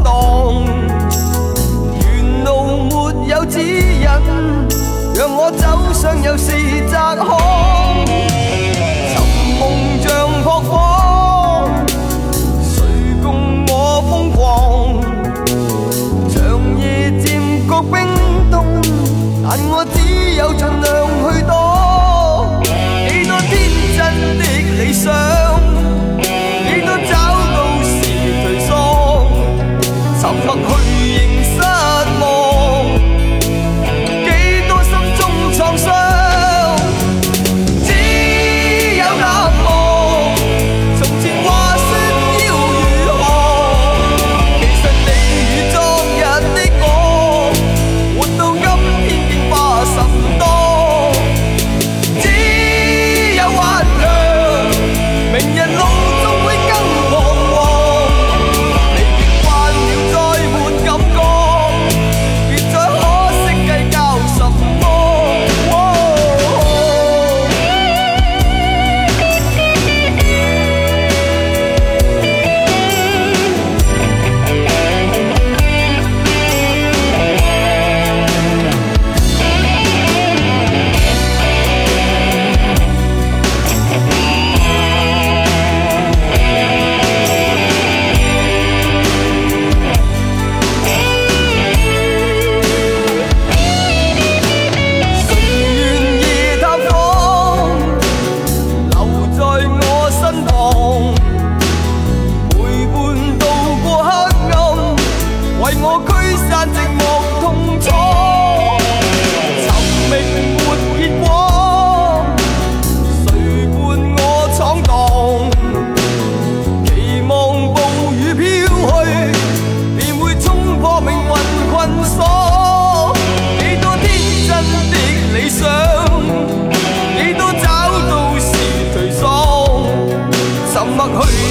荡，原路没有指引，让我走上又是窄巷。寻梦像扑火，谁共我疯狂？长夜渐觉冰冻，但我只有尽量去躲。几多天真的理想。吹散寂寞痛楚，寻觅没结果，谁伴我闯荡？期望暴雨飘去，便会冲破命运困锁。几多天真的理想，几多找到是颓丧，沉默去。